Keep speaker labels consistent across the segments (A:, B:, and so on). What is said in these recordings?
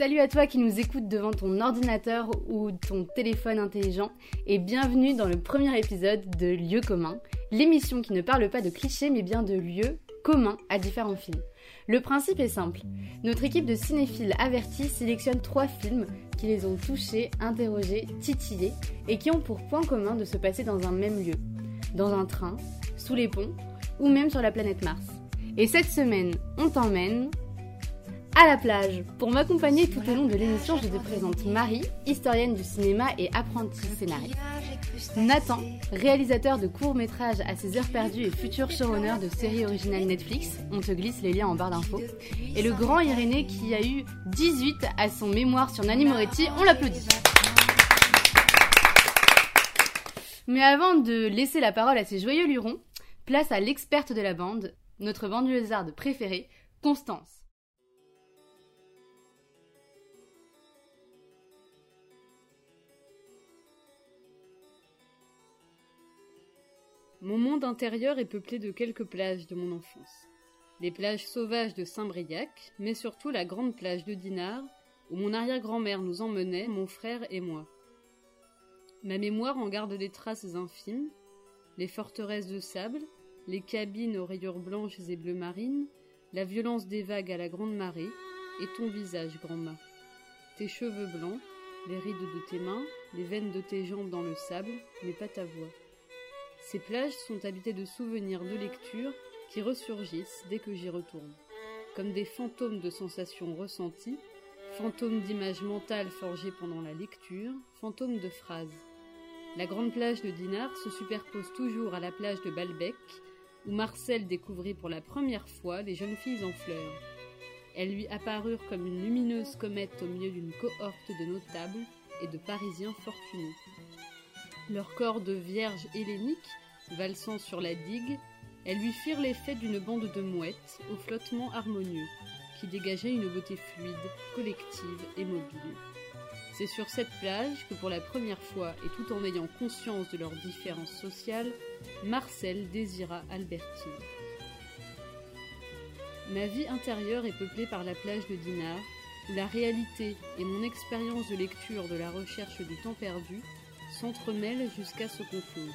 A: Salut à toi qui nous écoute devant ton ordinateur ou ton téléphone intelligent et bienvenue dans le premier épisode de Lieux communs, l'émission qui ne parle pas de clichés mais bien de lieux communs à différents films. Le principe est simple. Notre équipe de cinéphiles avertis sélectionne trois films qui les ont touchés, interrogés, titillés et qui ont pour point commun de se passer dans un même lieu. Dans un train, sous les ponts ou même sur la planète Mars. Et cette semaine, on t'emmène à la plage. Pour m'accompagner tout au long de l'émission, je te présente Marie, historienne du cinéma et apprentie scénariste. Nathan, réalisateur de courts-métrages à ses heures perdues et futur showrunner de séries originales Netflix. On te glisse les liens en barre d'infos. Et le grand Irénée qui a eu 18 à son mémoire sur Nanny Moretti. On l'applaudit. Mais avant de laisser la parole à ces joyeux lurons, place à l'experte de la bande, notre banlieusarde préférée, Constance. Mon monde intérieur est peuplé de quelques plages de mon enfance. Les plages sauvages de Saint-Briac, mais surtout la grande plage de Dinard, où mon arrière-grand-mère nous emmenait, mon frère et moi. Ma mémoire en garde des traces infimes, les forteresses de sable, les cabines aux rayures blanches et bleu marines, la violence des vagues à la grande marée, et ton visage, grand-mâ. Tes cheveux blancs, les rides de tes mains, les veines de tes jambes dans le sable, mais pas ta voix. Ces plages sont habitées de souvenirs de lecture qui ressurgissent dès que j'y retourne, comme des fantômes de sensations ressenties, fantômes d'images mentales forgées pendant la lecture, fantômes de phrases. La grande plage de Dinard se superpose toujours à la plage de Balbec, où Marcel découvrit pour la première fois les jeunes filles en fleurs. Elles lui apparurent comme une lumineuse comète au milieu d'une cohorte de notables et de Parisiens fortunés. Leurs corps de vierges helléniques, valsant sur la digue, elles lui firent l'effet d'une bande de mouettes au flottement harmonieux, qui dégageait une beauté fluide, collective et mobile. C'est sur cette plage que pour la première fois, et tout en ayant conscience de leurs différences sociales, Marcel désira Albertine. Ma vie intérieure est peuplée par la plage de Dinard, où la réalité et mon expérience de lecture de la recherche du temps perdu s'entremêlent jusqu'à se confondre.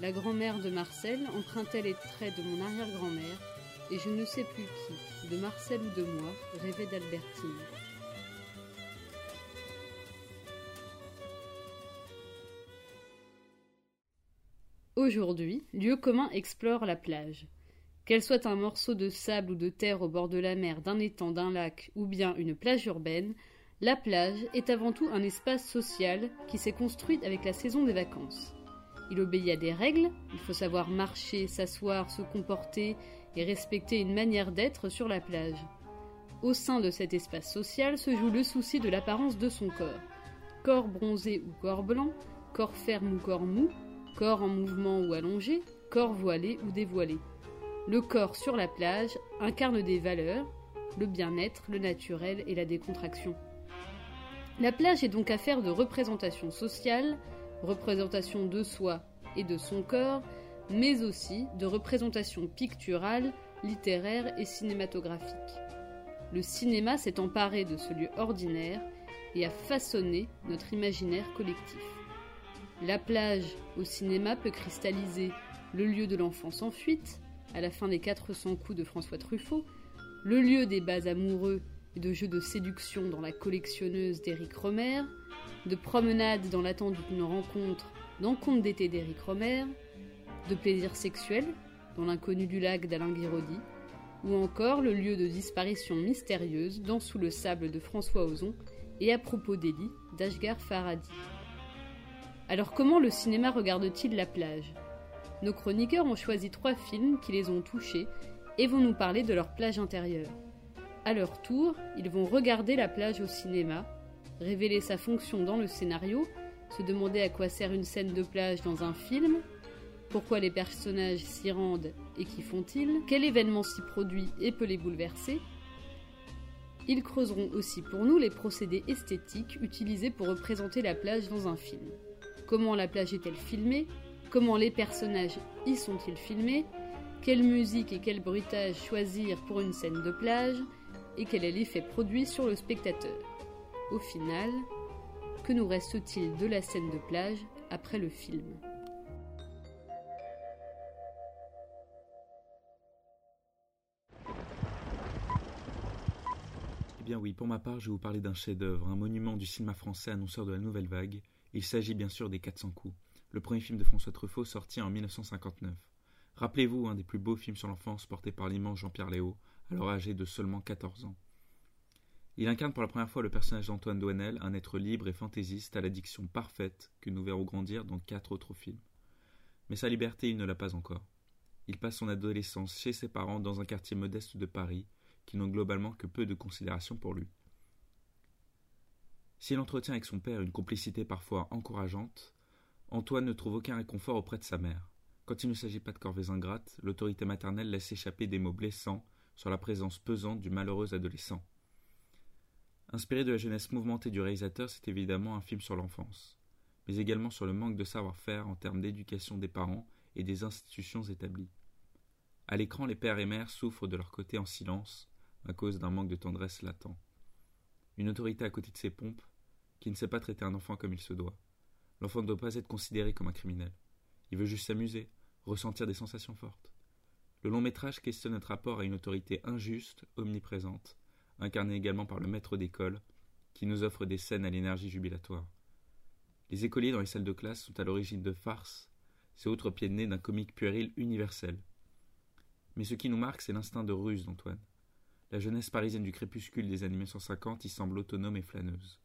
A: La grand-mère de Marcel empruntait les traits de mon arrière-grand-mère, et je ne sais plus qui, de Marcel ou de moi, rêvait d'Albertine. Aujourd'hui, Lieu commun explore la plage. Qu'elle soit un morceau de sable ou de terre au bord de la mer, d'un étang, d'un lac, ou bien une plage urbaine, la plage est avant tout un espace social qui s'est construit avec la saison des vacances. Il obéit à des règles, il faut savoir marcher, s'asseoir, se comporter et respecter une manière d'être sur la plage. Au sein de cet espace social se joue le souci de l'apparence de son corps. Corps bronzé ou corps blanc, corps ferme ou corps mou, corps en mouvement ou allongé, corps voilé ou dévoilé. Le corps sur la plage incarne des valeurs, le bien-être, le naturel et la décontraction. La plage est donc affaire de représentation sociale, représentation de soi et de son corps, mais aussi de représentation picturale, littéraire et cinématographique. Le cinéma s'est emparé de ce lieu ordinaire et a façonné notre imaginaire collectif. La plage au cinéma peut cristalliser le lieu de l'enfance en fuite, à la fin des 400 coups de François Truffaut, le lieu des bas amoureux de jeux de séduction dans la collectionneuse d'Éric Romer, de promenades dans l'attente d'une rencontre dans Conte d'été d'Éric Romer, de plaisir sexuel dans l'inconnu du lac d'Alain Guiraudy, ou encore le lieu de disparition mystérieuse dans Sous le sable de François Ozon et à propos d'Elie d'Ashgar Faradi. Alors comment le cinéma regarde-t-il la plage? Nos chroniqueurs ont choisi trois films qui les ont touchés et vont nous parler de leur plage intérieure. À leur tour, ils vont regarder la plage au cinéma, révéler sa fonction dans le scénario, se demander à quoi sert une scène de plage dans un film, pourquoi les personnages s'y rendent et qu'y font-ils, quel événement s'y produit et peut les bouleverser. Ils creuseront aussi pour nous les procédés esthétiques utilisés pour représenter la plage dans un film. Comment la plage est-elle filmée Comment les personnages y sont-ils filmés Quelle musique et quel bruitage choisir pour une scène de plage et quel est l'effet produit sur le spectateur. Au final, que nous reste-t-il de la scène de plage après le film?
B: Eh bien oui, pour ma part, je vais vous parler d'un chef-d'œuvre, un monument du cinéma français annonceur de la nouvelle vague. Il s'agit bien sûr des 400 coups, le premier film de François Truffaut sorti en 1959. Rappelez-vous, un des plus beaux films sur l'enfance porté par l'immense Jean-Pierre Léo, alors âgé de seulement 14 ans. Il incarne pour la première fois le personnage d'Antoine Douanel, un être libre et fantaisiste à l'addiction parfaite que nous verrons grandir dans quatre autres films. Mais sa liberté, il ne l'a pas encore. Il passe son adolescence chez ses parents dans un quartier modeste de Paris, qui n'ont globalement que peu de considération pour lui. S'il entretient avec son père une complicité parfois encourageante, Antoine ne trouve aucun réconfort auprès de sa mère. Quand il ne s'agit pas de corvées ingrates, l'autorité maternelle laisse échapper des mots blessants sur la présence pesante du malheureux adolescent. Inspiré de la jeunesse mouvementée du réalisateur, c'est évidemment un film sur l'enfance, mais également sur le manque de savoir-faire en termes d'éducation des parents et des institutions établies. À l'écran, les pères et mères souffrent de leur côté en silence, à cause d'un manque de tendresse latent. Une autorité à côté de ses pompes, qui ne sait pas traiter un enfant comme il se doit. L'enfant ne doit pas être considéré comme un criminel. Il veut juste s'amuser, ressentir des sensations fortes. Le long métrage questionne notre rapport à une autorité injuste, omniprésente, incarnée également par le maître d'école, qui nous offre des scènes à l'énergie jubilatoire. Les écoliers dans les salles de classe sont à l'origine de farces, c'est autre pied de nez d'un comique puéril universel. Mais ce qui nous marque, c'est l'instinct de ruse d'Antoine. La jeunesse parisienne du crépuscule des années 1950 y semble autonome et flâneuse.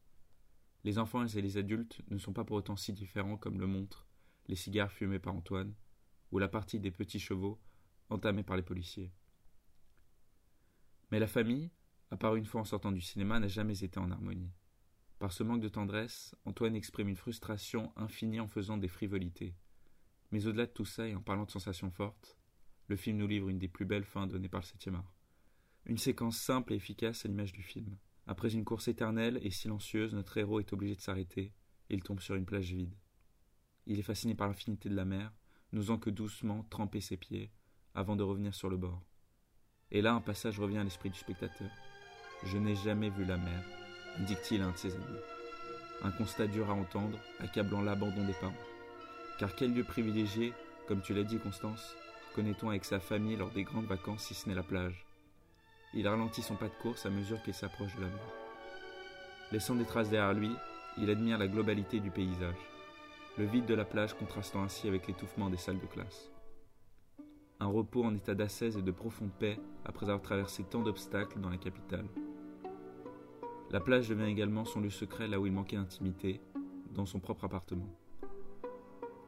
B: Les enfants et les adultes ne sont pas pour autant si différents comme le montrent les cigares fumés par Antoine, ou la partie des petits chevaux entamée par les policiers. Mais la famille, à part une fois en sortant du cinéma, n'a jamais été en harmonie. Par ce manque de tendresse, Antoine exprime une frustration infinie en faisant des frivolités. Mais au-delà de tout ça et en parlant de sensations fortes, le film nous livre une des plus belles fins données par le septième art. Une séquence simple et efficace à l'image du film. Après une course éternelle et silencieuse, notre héros est obligé de s'arrêter et il tombe sur une plage vide. Il est fasciné par l'infinité de la mer, n'osant que doucement tremper ses pieds avant de revenir sur le bord. Et là, un passage revient à l'esprit du spectateur. Je n'ai jamais vu la mer, dit-il à un de ses amis. Un constat dur à entendre, accablant l'abandon des parents. Car quel lieu privilégié, comme tu l'as dit, Constance, connaît-on avec sa famille lors des grandes vacances si ce n'est la plage? Il ralentit son pas de course à mesure qu'il s'approche de la mer. Laissant des traces derrière lui, il admire la globalité du paysage, le vide de la plage contrastant ainsi avec l'étouffement des salles de classe. Un repos en état d'assaise et de profonde paix après avoir traversé tant d'obstacles dans la capitale. La plage devient également son lieu secret là où il manquait d'intimité, dans son propre appartement.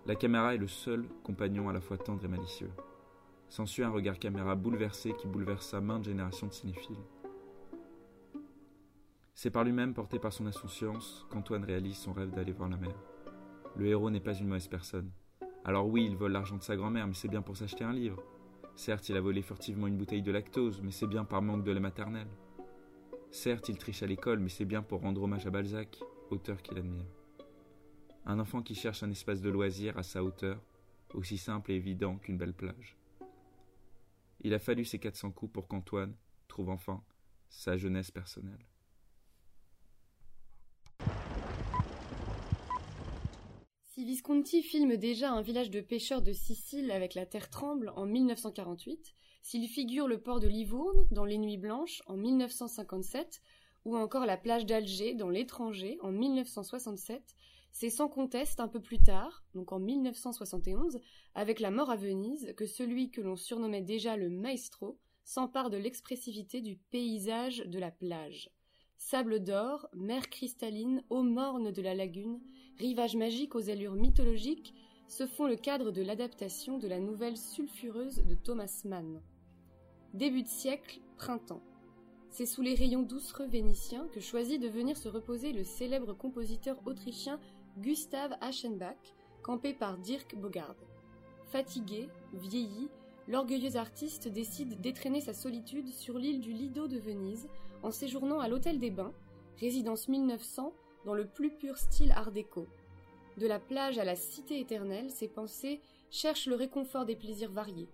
B: La caméra est le seul compagnon à la fois tendre et malicieux. S'ensuit un regard caméra bouleversé qui bouleversa maintes générations de cinéphiles. C'est par lui-même, porté par son insouciance, qu'Antoine réalise son rêve d'aller voir la mer. Le héros n'est pas une mauvaise personne. Alors oui, il vole l'argent de sa grand-mère, mais c'est bien pour s'acheter un livre. Certes, il a volé furtivement une bouteille de lactose, mais c'est bien par manque de lait maternel. Certes, il triche à l'école, mais c'est bien pour rendre hommage à Balzac, auteur qu'il admire. Un enfant qui cherche un espace de loisir à sa hauteur, aussi simple et évident qu'une belle plage. Il a fallu ces 400 coups pour qu'Antoine trouve enfin sa jeunesse personnelle.
C: Si Visconti filme déjà un village de pêcheurs de Sicile avec la terre tremble en 1948, s'il figure le port de Livourne dans Les Nuits Blanches en 1957, ou encore la plage d'Alger dans L'étranger en 1967, c'est sans conteste un peu plus tard, donc en 1971, avec La mort à Venise, que celui que l'on surnommait déjà le maestro s'empare de l'expressivité du paysage de la plage. Sable d'or, mer cristalline, eau morne de la lagune, rivage magique aux allures mythologiques, se font le cadre de l'adaptation de la nouvelle sulfureuse de Thomas Mann. Début de siècle, printemps. C'est sous les rayons doucereux vénitiens que choisit de venir se reposer le célèbre compositeur autrichien Gustav Aschenbach, campé par Dirk Bogard. Fatigué, vieilli, l'orgueilleux artiste décide d'étraîner sa solitude sur l'île du Lido de Venise en séjournant à l'Hôtel des Bains, résidence 1900 dans le plus pur style art déco. De la plage à la cité éternelle, ses pensées cherchent le réconfort des plaisirs variés.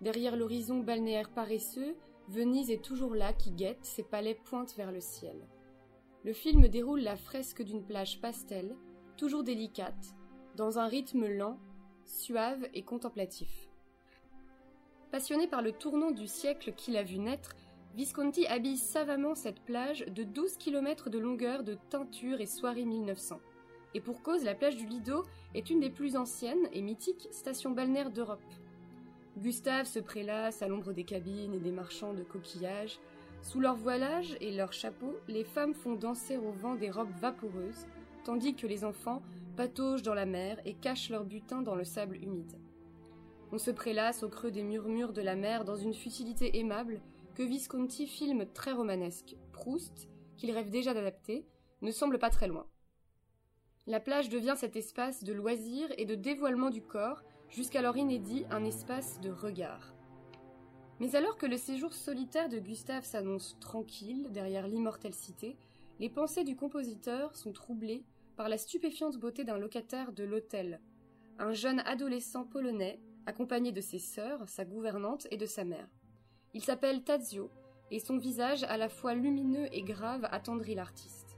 C: Derrière l'horizon balnéaire paresseux, Venise est toujours là qui guette, ses palais pointent vers le ciel. Le film déroule la fresque d'une plage pastel, toujours délicate, dans un rythme lent, suave et contemplatif. Passionné par le tournant du siècle qu'il a vu naître, Visconti habille savamment cette plage de 12 km de longueur de teinture et soirée 1900. Et pour cause, la plage du Lido est une des plus anciennes et mythiques stations balnéaires d'Europe. Gustave se prélasse à l'ombre des cabines et des marchands de coquillages. Sous leur voilage et leurs chapeaux, les femmes font danser au vent des robes vaporeuses, tandis que les enfants pataugent dans la mer et cachent leur butin dans le sable humide. On se prélasse au creux des murmures de la mer dans une futilité aimable que Visconti filme très romanesque. Proust, qu'il rêve déjà d'adapter, ne semble pas très loin. La plage devient cet espace de loisir et de dévoilement du corps, jusqu'alors inédit un espace de regard. Mais alors que le séjour solitaire de Gustave s'annonce tranquille derrière l'immortelle cité, les pensées du compositeur sont troublées par la stupéfiante beauté d'un locataire de l'hôtel, un jeune adolescent polonais accompagné de ses sœurs, sa gouvernante et de sa mère. Il s'appelle Tadzio, et son visage à la fois lumineux et grave attendrit l'artiste.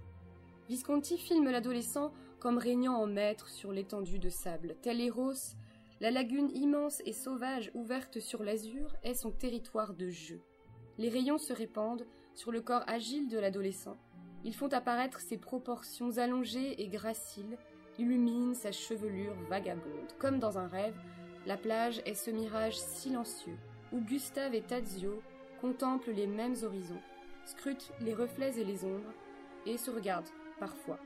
C: Visconti filme l'adolescent comme régnant en maître sur l'étendue de sable. Tel Eros, la lagune immense et sauvage ouverte sur l'azur est son territoire de jeu. Les rayons se répandent sur le corps agile de l'adolescent. Ils font apparaître ses proportions allongées et graciles, illuminent sa chevelure vagabonde. Comme dans un rêve, la plage est ce mirage silencieux où Gustave et Tadzio contemplent les mêmes horizons, scrutent les reflets et les ombres, et se regardent parfois.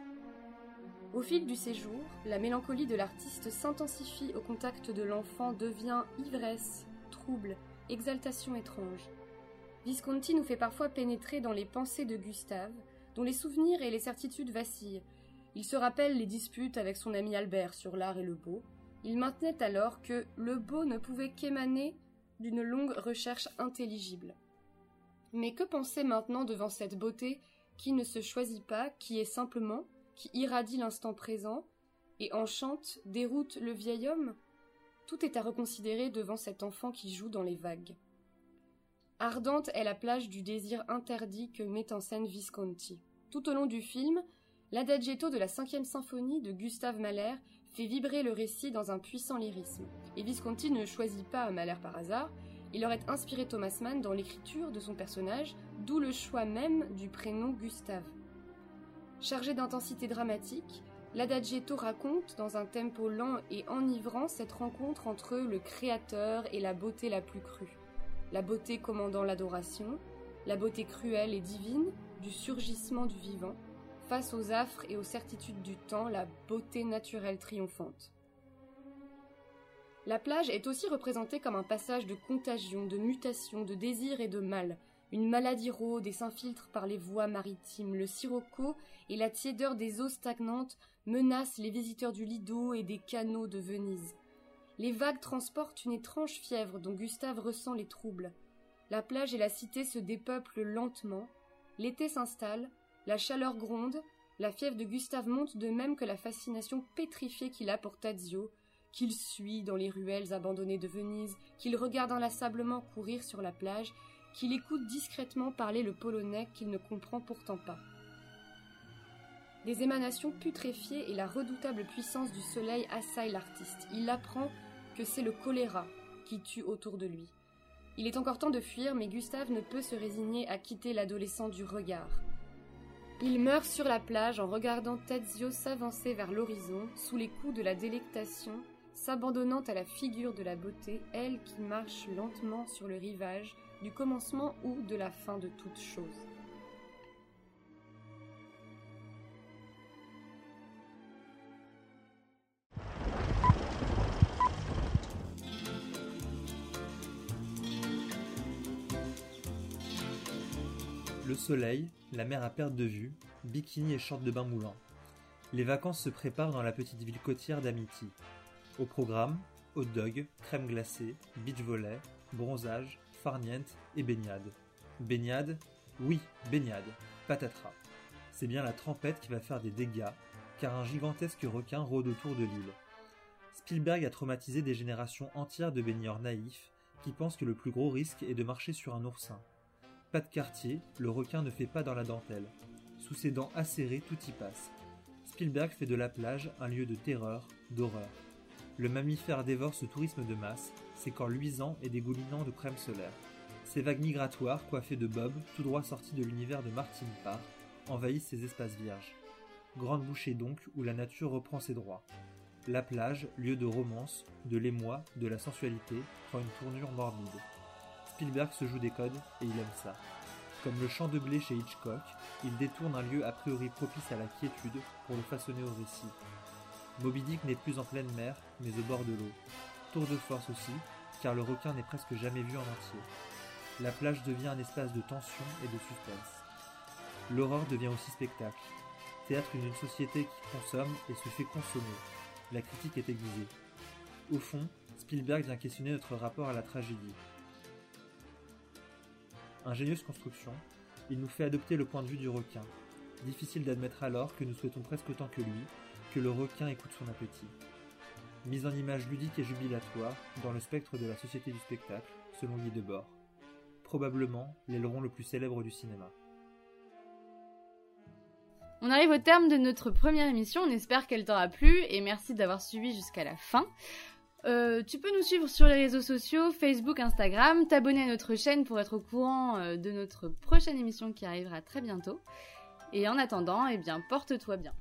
C: Au fil du séjour, la mélancolie de l'artiste s'intensifie au contact de l'enfant, devient ivresse, trouble, exaltation étrange. Visconti nous fait parfois pénétrer dans les pensées de Gustave, dont les souvenirs et les certitudes vacillent. Il se rappelle les disputes avec son ami Albert sur l'art et le beau, il maintenait alors que le beau ne pouvait qu'émaner d'une longue recherche intelligible. Mais que penser maintenant devant cette beauté qui ne se choisit pas, qui est simplement, qui irradie l'instant présent, et enchante, déroute le vieil homme? Tout est à reconsidérer devant cet enfant qui joue dans les vagues. Ardente est la plage du désir interdit que met en scène Visconti. Tout au long du film, l'adagietto de la cinquième symphonie de Gustave Mahler fait vibrer le récit dans un puissant lyrisme. Et Visconti ne choisit pas Mahler par hasard, il aurait inspiré Thomas Mann dans l'écriture de son personnage, d'où le choix même du prénom Gustave. Chargé d'intensité dramatique, l'Adagietto raconte, dans un tempo lent et enivrant, cette rencontre entre le créateur et la beauté la plus crue. La beauté commandant l'adoration, la beauté cruelle et divine du surgissement du vivant, face aux affres et aux certitudes du temps, la beauté naturelle triomphante. La plage est aussi représentée comme un passage de contagion, de mutation, de désir et de mal. Une maladie rôde et s'infiltre par les voies maritimes. Le sirocco et la tiédeur des eaux stagnantes menacent les visiteurs du Lido et des canaux de Venise. Les vagues transportent une étrange fièvre dont Gustave ressent les troubles. La plage et la cité se dépeuplent lentement. L'été s'installe, la chaleur gronde, la fièvre de Gustave monte de même que la fascination pétrifiée qu'il a pour Tadzio, qu'il suit dans les ruelles abandonnées de Venise, qu'il regarde inlassablement courir sur la plage, qu'il écoute discrètement parler le polonais qu'il ne comprend pourtant pas. Des émanations putréfiées et la redoutable puissance du soleil assaillent l'artiste. Il apprend que c'est le choléra qui tue autour de lui. Il est encore temps de fuir, mais Gustave ne peut se résigner à quitter l'adolescent du regard. Il meurt sur la plage en regardant Tadzio s'avancer vers l'horizon, sous les coups de la délectation, s'abandonnant à la figure de la beauté, elle qui marche lentement sur le rivage, du commencement ou de la fin de toute chose.
D: Soleil, la mer à perte de vue, bikini et short de bain moulant. Les vacances se préparent dans la petite ville côtière d'Amity. Au programme, hot dog, crème glacée, beach volley, bronzage, farniente et baignade. Baignade? Oui, baignade. Patatras. C'est bien la trempette qui va faire des dégâts, car un gigantesque requin rôde autour de l'île. Spielberg a traumatisé des générations entières de baigneurs naïfs qui pensent que le plus gros risque est de marcher sur un oursin. Pas de quartier, le requin ne fait pas dans la dentelle. Sous ses dents acérées, tout y passe. Spielberg fait de la plage un lieu de terreur, d'horreur. Le mammifère dévore ce tourisme de masse, ses corps luisants et dégoulinants de crème solaire. Ces vagues migratoires, coiffées de bobs, tout droit sortis de l'univers de Martin Parr, envahissent ces espaces vierges. Grande bouchée donc où la nature reprend ses droits. La plage, lieu de romance, de l'émoi, de la sensualité, prend une tournure morbide. Spielberg se joue des codes et il aime ça. Comme le champ de blé chez Hitchcock, il détourne un lieu a priori propice à la quiétude pour le façonner au récit. Moby Dick n'est plus en pleine mer, mais au bord de l'eau. Tour de force aussi, car le requin n'est presque jamais vu en entier. La plage devient un espace de tension et de suspense. L'horreur devient aussi spectacle. Théâtre d'une société qui consomme et se fait consommer. La critique est aiguisée. Au fond, Spielberg vient questionner notre rapport à la tragédie. Ingénieuse construction, il nous fait adopter le point de vue du requin. Difficile d'admettre alors que nous souhaitons presque autant que lui que le requin écoute son appétit. Mise en image ludique et jubilatoire dans le spectre de la société du spectacle, selon Guy Debord. Probablement l'aileron le plus célèbre du cinéma.
E: On arrive au terme de notre première émission, on espère qu'elle t'aura plu et merci d'avoir suivi jusqu'à la fin. Euh, tu peux nous suivre sur les réseaux sociaux, Facebook, Instagram, t'abonner à notre chaîne pour être au courant euh, de notre prochaine émission qui arrivera très bientôt. Et en attendant, eh bien, porte-toi bien.